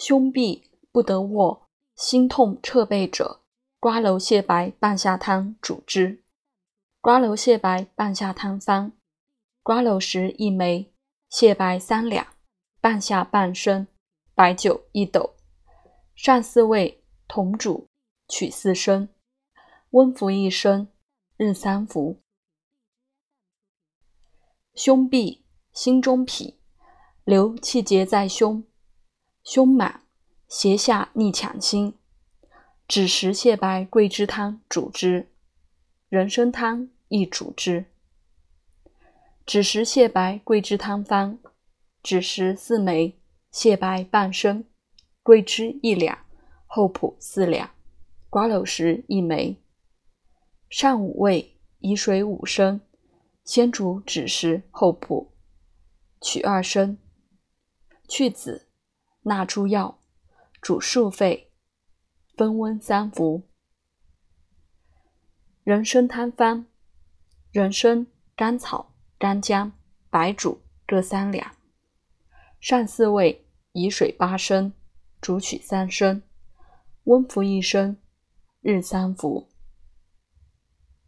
胸痹不得卧，心痛彻背者，瓜蒌泻白半夏汤主之。瓜蒌泻白半夏汤方：瓜蒌实一枚，泻白三两，半夏半升，白酒一斗，上四味，同煮，取四升，温服一升，日三服。胸痹，心中痞，留气结在胸。胸满，胁下逆抢心，枳实泻白桂枝汤主之，人参汤亦主之。枳实泻白桂枝汤方：枳实四枚，泻白半升，桂枝一两，厚朴四两，瓜蒌实一枚。上五味，以水五升，先煮枳实、厚朴，取二升，去籽。纳诸药，主数沸，分温三服。人参汤方：人参、甘草、干姜、白术各三两，上四味，以水八升，煮取三升，温服一升，日三服。